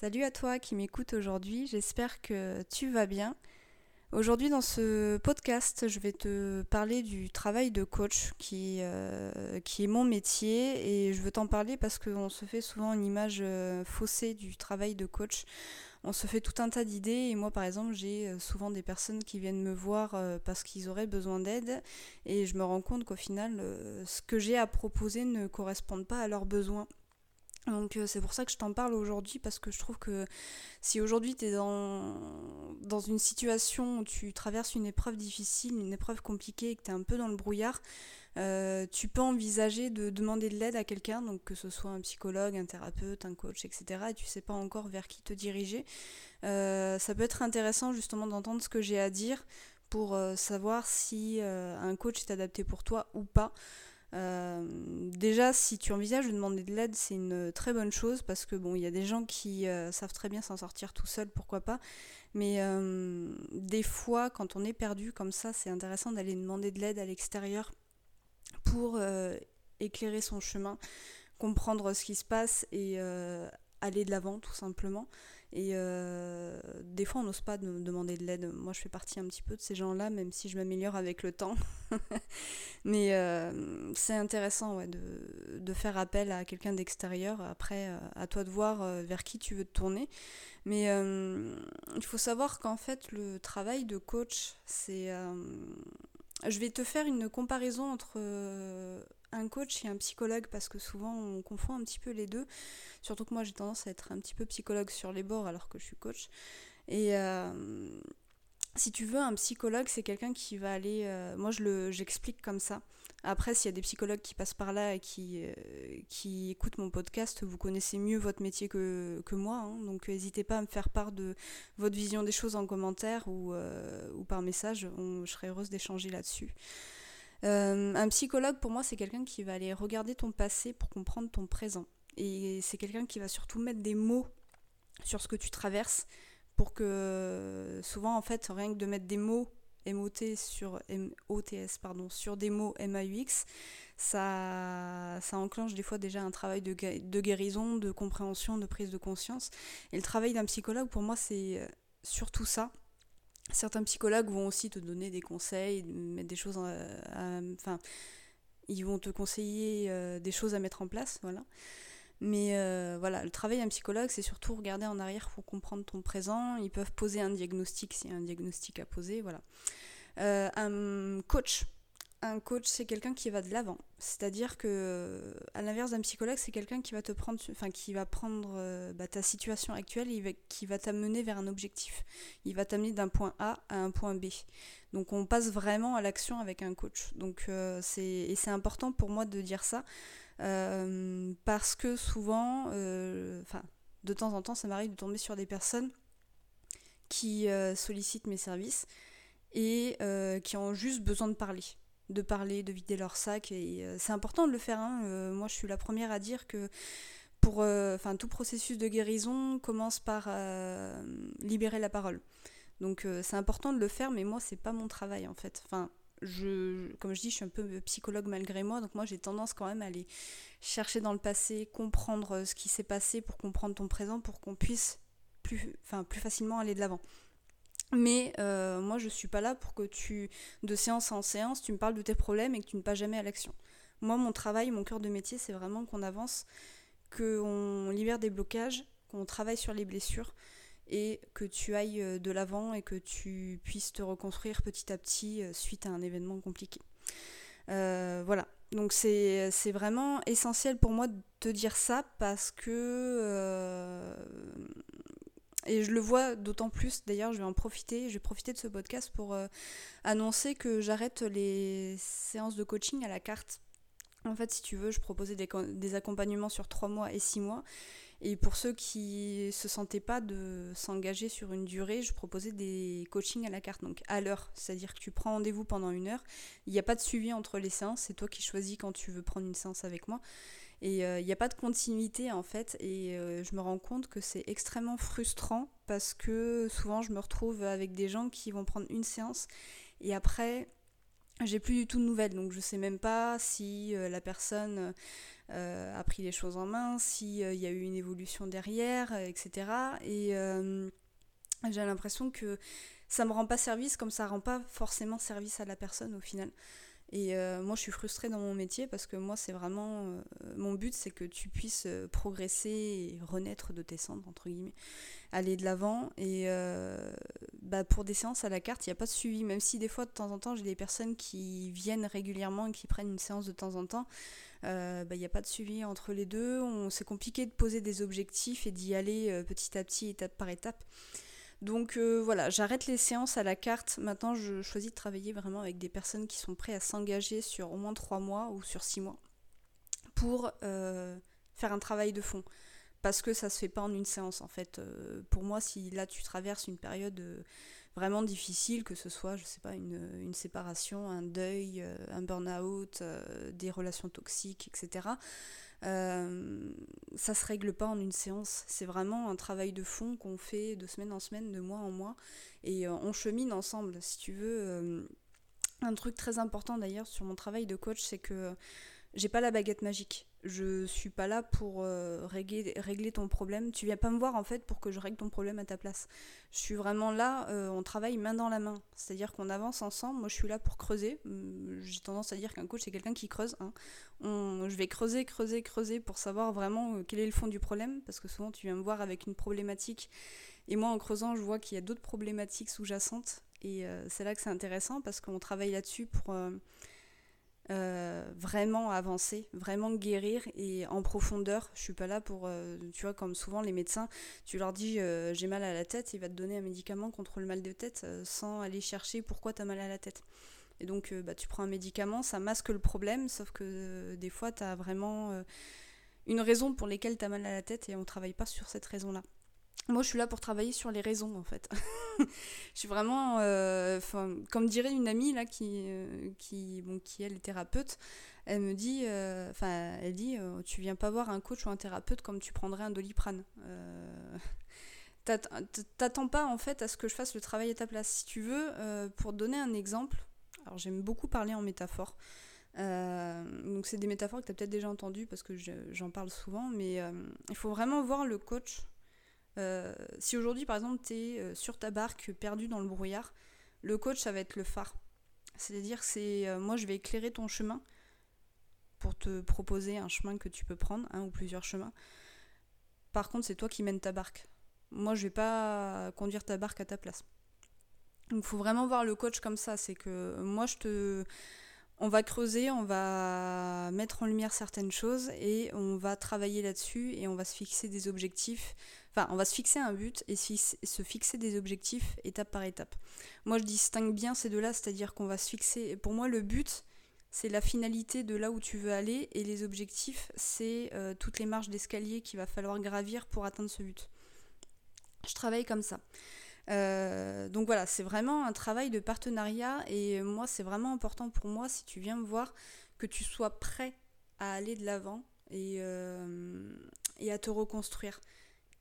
Salut à toi qui m'écoute aujourd'hui, j'espère que tu vas bien. Aujourd'hui dans ce podcast, je vais te parler du travail de coach qui, euh, est mon métier et je veux t'en parler parce qu'on se fait souvent une image euh, faussée du travail de coach. On se fait tout un tas d'idées et moi par exemple j'ai euh, souvent des personnes qui viennent me voir parce qu'ils auraient besoin d'aide et je me rends compte qu'au final ce que j'ai à proposer ne correspond pas à leurs besoins. Donc euh, c'est pour ça que je t'en parle aujourd'hui parce que je trouve que si aujourd'hui tu es dans, une situation où tu traverses une épreuve difficile, une épreuve compliquée et que tu es un peu dans le brouillard, euh, tu peux envisager de demander de l'aide à quelqu'un, donc que ce soit un psychologue, un thérapeute, un coach, etc. Et tu sais pas encore vers qui te diriger. Euh, ça peut être intéressant justement d'entendre ce que j'ai à dire pour savoir si un coach est adapté pour toi ou pas. Euh, déjà, si tu envisages de demander de l'aide, c'est une très bonne chose parce que bon, il y a des gens qui euh, savent très bien s'en sortir tout seul, pourquoi pas. Mais euh, des fois, quand on est perdu comme ça, c'est intéressant d'aller demander de l'aide à l'extérieur pour éclairer son chemin, comprendre ce qui se passe et aller de l'avant tout simplement. Et euh, des fois, on n'ose pas demander de l'aide. Moi, je fais partie un petit peu de ces gens-là, même si je m'améliore avec le temps. Mais euh, c'est intéressant ouais, de, de, faire appel à quelqu'un d'extérieur. Après, euh, à toi de voir vers qui tu veux te tourner. Mais il faut savoir qu'en fait, le travail de coach, c'est... je vais te faire une comparaison entre un coach et un psychologue parce que souvent on confond un petit peu les deux. Surtout que moi j'ai tendance à être un petit peu psychologue sur les bords alors que je suis coach. Et euh, si tu veux, un psychologue c'est quelqu'un qui va aller. Euh, moi je j'explique comme ça. Après, s'il y a des psychologues qui passent par là et qui, euh, qui écoutent mon podcast, vous connaissez mieux votre métier que, que moi. Hein. donc n'hésitez pas à me faire part de votre vision des choses en commentaire ou, ou par message. je serais heureuse d'échanger là-dessus. Euh, un psychologue, pour moi, c'est quelqu'un qui va aller regarder ton passé pour comprendre ton présent. Et c'est quelqu'un qui va surtout mettre des mots sur ce que tu traverses pour que souvent, en fait, rien que de mettre des mots MOT sur MOTS, pardon, sur des mots MAUX, ça, ça enclenche des fois déjà un travail de, de guérison, de compréhension, de prise de conscience. Et le travail d'un psychologue, pour moi, c'est euh, surtout ça Certains psychologues vont aussi te donner des conseils, mettre des choses, enfin, ils vont te conseiller euh, des choses à mettre en place, voilà. Mais euh, voilà, le travail d'un psychologue, c'est surtout regarder en arrière pour comprendre ton présent. Ils peuvent poser un diagnostic s'il y a un diagnostic à poser, voilà. Euh, un coach, un coach, c'est quelqu'un qui va de l'avant. C'est-à-dire que, à l'inverse d'un psychologue, c'est quelqu'un qui va te prendre, enfin, qui va prendre euh, bah, ta situation actuelle et qui va t'amener vers un objectif. Il va t'amener d'un point A à un point B. Donc, on passe vraiment à l'action avec un coach. Donc, euh, c'est et c'est important pour moi de dire ça euh, parce que souvent, enfin, de temps en temps, ça m'arrive de tomber sur des personnes qui sollicitent mes services et qui ont juste besoin de parler de parler, de vider leur sac. Et euh, c'est important de le faire. Hein. Euh, moi, je suis la première à dire que pour, euh, enfin, tout processus de guérison commence par libérer la parole. Donc, c'est important de le faire, mais moi, c'est pas mon travail en fait. Enfin, je, comme je dis, je suis un peu psychologue malgré moi, donc moi j'ai tendance quand même à aller chercher dans le passé, comprendre ce qui s'est passé pour comprendre ton présent, pour qu'on puisse plus, plus facilement aller de l'avant. Mais euh, moi, je suis pas là pour que tu, de séance en séance, tu me parles de tes problèmes et que tu ne passes jamais à l'action. Moi, mon travail, mon cœur de métier, c'est vraiment qu'on avance, qu'on libère des blocages, qu'on travaille sur les blessures et que tu ailles euh, de l'avant et que tu puisses te reconstruire petit à petit euh, suite à un événement compliqué. voilà, donc c'est vraiment essentiel pour moi de te dire ça parce que et je le vois d'autant plus, d'ailleurs, je vais en profiter, je vais profiter de ce podcast pour euh, annoncer que j'arrête les séances de coaching à la carte. En fait, si tu veux, je proposais des, accompagnements sur 3 mois et 6 mois. Et pour ceux qui se sentaient pas de s'engager sur une durée, je proposais des coachings à la carte, donc à l'heure. C'est-à-dire que tu prends rendez-vous pendant une heure. Il n'y a pas de suivi entre les séances. C'est toi qui choisis quand tu veux prendre une séance avec moi. Et il euh, n'y a pas de continuité en fait. Et euh, je me rends compte que c'est extrêmement frustrant parce que souvent je me retrouve avec des gens qui vont prendre une séance et après j'ai plus du tout de nouvelles. Donc je sais même pas si euh, la personne a pris les choses en main, s'il y a eu une évolution derrière, etc. Et j'ai l'impression que ça me rend pas service comme ça rend pas forcément service à la personne au final. Et euh, moi, je suis frustrée dans mon métier parce que moi, c'est vraiment. Euh, mon but, c'est que tu puisses euh, progresser et renaître de tes cendres, entre guillemets. Aller de l'avant. Et bah, pour des séances à la carte, il n'y a pas de suivi. Même si des fois, de temps en temps, j'ai des personnes qui viennent régulièrement et qui prennent une séance de temps en temps. Bah, il n'y a pas de suivi entre les deux. C'est compliqué de poser des objectifs et d'y aller petit à petit, étape par étape. Donc euh, voilà, j'arrête les séances à la carte. Maintenant, je choisis de travailler vraiment avec des personnes qui sont prêtes à s'engager sur au moins trois mois ou sur six mois pour euh, faire un travail de fond. Parce que ça se fait pas en une séance en fait. Euh, pour moi, si là tu traverses une période vraiment difficile, que ce soit, je sais pas, une, une séparation, un deuil, un burn-out, des relations toxiques, etc euh, ça se règle pas en une séance. C'est vraiment un travail de fond qu'on fait de semaine en semaine, de mois en mois. Et euh, on chemine ensemble, si tu veux. Euh, un truc très important d'ailleurs sur mon travail de coach, c'est que j'ai pas la baguette magique. Je suis pas là pour euh, régler, régler, ton problème. Tu viens pas me voir en fait pour que je règle ton problème à ta place. Je suis vraiment là, euh, on travaille main dans la main. C'est-à-dire qu'on avance ensemble. Moi je suis là pour creuser. Hum, j'ai tendance à dire qu'un coach c'est quelqu'un qui creuse. Hein. je vais creuser, creuser, creuser pour savoir vraiment euh, quel est le fond du problème. Parce que souvent tu viens me voir avec une problématique. Et moi en creusant je vois qu'il y a d'autres problématiques sous-jacentes. Et c'est là que c'est intéressant parce qu'on travaille là-dessus pour euh, vraiment avancer, vraiment guérir et en profondeur. Je suis pas là pour, euh, tu vois, comme souvent les médecins, tu leur dis euh, j'ai mal à la tête, il va te donner un médicament contre le mal de tête sans aller chercher pourquoi tu as mal à la tête. Et donc bah, tu prends un médicament, ça masque le problème, sauf que des fois tu as vraiment une raison pour laquelle tu as mal à la tête et on travaille pas sur cette raison-là. Moi, je suis là pour travailler sur les raisons, en fait. je suis vraiment, euh, comme dirait une amie là qui, euh, qui, bon, qui elle est thérapeute, elle me dit, euh, enfin, elle dit, tu viens pas voir un coach ou un thérapeute comme tu prendrais un doliprane. T'attends pas en fait à ce que je fasse le travail à ta place. Si tu veux, pour donner un exemple, alors j'aime beaucoup parler en métaphore. donc c'est des métaphores que tu as peut-être déjà entendues parce que j'en parle souvent, mais il faut vraiment voir le coach euh, si aujourd'hui, par exemple, tu es euh, sur ta barque, perdu dans le brouillard, le coach, ça va être le phare. C'est-à-dire, c'est euh, moi, je vais éclairer ton chemin pour te proposer un chemin que tu peux prendre, un ou plusieurs chemins. Par contre, c'est toi qui mènes ta barque. Moi, je vais pas conduire ta barque à ta place. Donc, il faut vraiment voir le coach comme ça. C'est que moi, je te on va creuser, on va mettre en lumière certaines choses et on va travailler là-dessus et on va se fixer des objectifs. Enfin, on va se fixer un but et se fixer des objectifs étape par étape. Moi, je distingue bien ces deux-là, c'est-à-dire qu'on va se fixer. Pour moi, le but, c'est la finalité de là où tu veux aller et les objectifs, c'est euh, toutes les marches d'escalier qu'il va falloir gravir pour atteindre ce but. Je travaille comme ça. Euh, donc voilà, c'est vraiment un travail de partenariat et moi, c'est vraiment important pour moi, si tu viens me voir, que tu sois prêt à aller de l'avant et, euh, à te reconstruire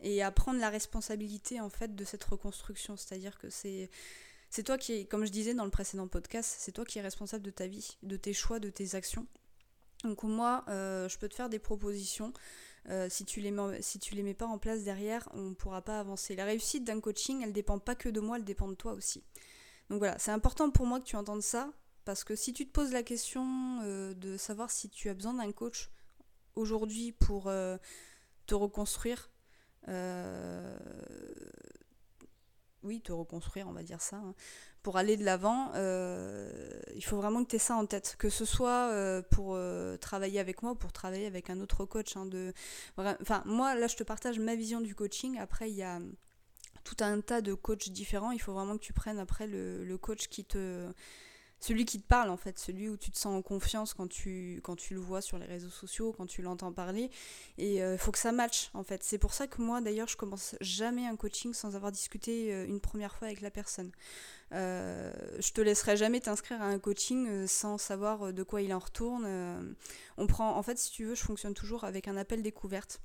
et à prendre la responsabilité en fait de cette reconstruction. C'est-à-dire que c'est c'est toi qui, comme je disais dans le précédent podcast, c'est toi qui es responsable de ta vie, de tes choix, de tes actions. Donc moi, euh, je peux te faire des propositions. Euh, si tu mets, si tu les mets pas en place derrière, on ne pourra pas avancer. La réussite d'un coaching, elle dépend pas que de moi, elle dépend de toi aussi. Donc voilà, c'est important pour moi que tu entendes ça, parce que si tu te poses la question euh, de savoir si tu as besoin d'un coach aujourd'hui pour te reconstruire, oui, te reconstruire, on va dire ça, hein, pour aller de l'avant, euh, il faut vraiment que tu aies ça en tête. Que ce soit euh, pour euh, travailler avec moi ou pour travailler avec un autre coach. Hein, de... Enfin, moi, là, je te partage ma vision du coaching. Après, il y a tout un tas de coachs différents. Il faut vraiment que tu prennes après le coach qui te celui qui te parle en fait, celui où tu te sens en confiance quand tu, quand tu le vois sur les réseaux sociaux, quand tu l'entends parler. Et il euh, faut que ça matche en fait. C'est pour ça que moi d'ailleurs je commence jamais un coaching sans avoir discuté euh, une première fois avec la personne. Euh, je te laisserai jamais t'inscrire à un coaching sans savoir de quoi il en retourne. on prend, en fait, si tu veux, je fonctionne toujours avec un appel découverte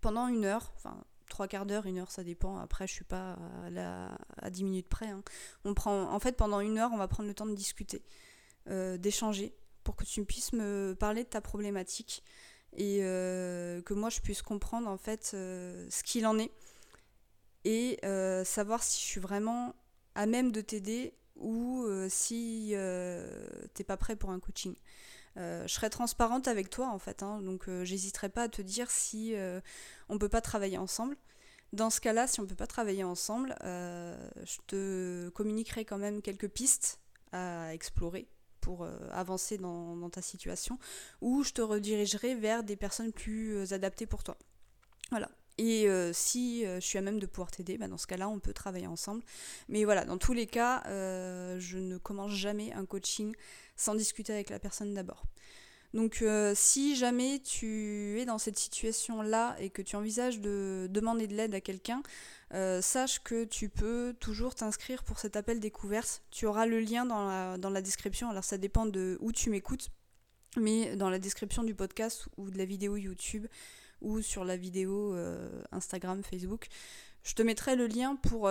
pendant une heure, trois quarts d'heure, une heure, ça dépend. Après, je suis pas à, la, à 10 minutes près. Hein. On prend, en fait, pendant une heure, on va prendre le temps de discuter, euh, d'échanger pour que tu puisses me parler de ta problématique et que moi je puisse comprendre en fait ce qu'il en est et savoir si je suis vraiment à même de t'aider ou si t'es pas prêt pour un coaching. Je serai transparente avec toi en fait, hein, donc j'hésiterai pas à te dire si on peut pas travailler ensemble. Dans ce cas-là, si on ne peut pas travailler ensemble, euh, je te communiquerai quand même quelques pistes à explorer pour euh, avancer dans, ta situation, ou je te redirigerai vers des personnes plus euh, adaptées pour toi. Voilà. Et si je suis à même de pouvoir t'aider, bah, dans ce cas-là, on peut travailler ensemble. Mais voilà, dans tous les cas, je ne commence jamais un coaching sans discuter avec la personne d'abord. Donc euh, si jamais tu es dans cette situation-là et que tu envisages de demander de l'aide à quelqu'un, euh, sache que tu peux toujours t'inscrire pour cet appel découverte. Tu auras le lien dans la, dans la description, alors ça dépend de où tu m'écoutes, mais dans la description du podcast ou de la vidéo YouTube ou sur la vidéo euh, Instagram, Facebook. Je te mettrai le lien pour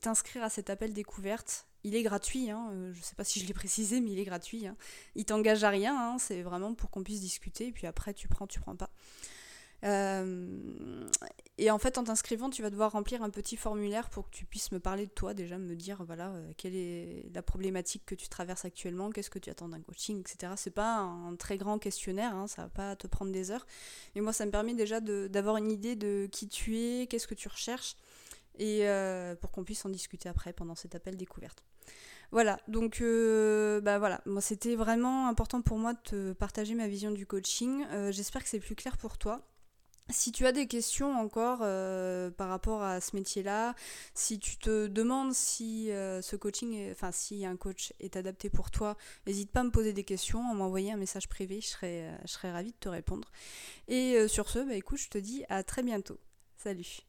t'inscrire à cet appel découverte il est gratuit, hein, euh, je ne sais pas si je l'ai précisé, mais il est gratuit. Hein. Il t'engage à rien, hein, c'est vraiment pour qu'on puisse discuter, et puis après tu prends, tu prends pas. Euh, et en fait, en t'inscrivant, tu vas devoir remplir un petit formulaire pour que tu puisses me parler de toi, déjà me dire voilà euh, quelle est la problématique que tu traverses actuellement, qu'est-ce que tu attends d'un coaching, etc. C'est pas un très grand questionnaire, hein, ça va pas te prendre des heures. Mais moi, ça me permet déjà d'avoir une idée de qui tu es, qu'est-ce que tu recherches, et pour qu'on puisse en discuter après pendant cet appel découverte. Voilà, donc euh, bah voilà, moi c'était vraiment important pour moi de te partager ma vision du coaching. Euh, j'espère que c'est plus clair pour toi. Si tu as des questions encore euh, par rapport à ce métier-là, si tu te demandes si ce coaching, enfin si un coach est adapté pour toi, n'hésite pas à me poser des questions, à m'envoyer un message privé, je serais, je serais ravie de te répondre. Et sur ce, bah écoute, je te dis à très bientôt. Salut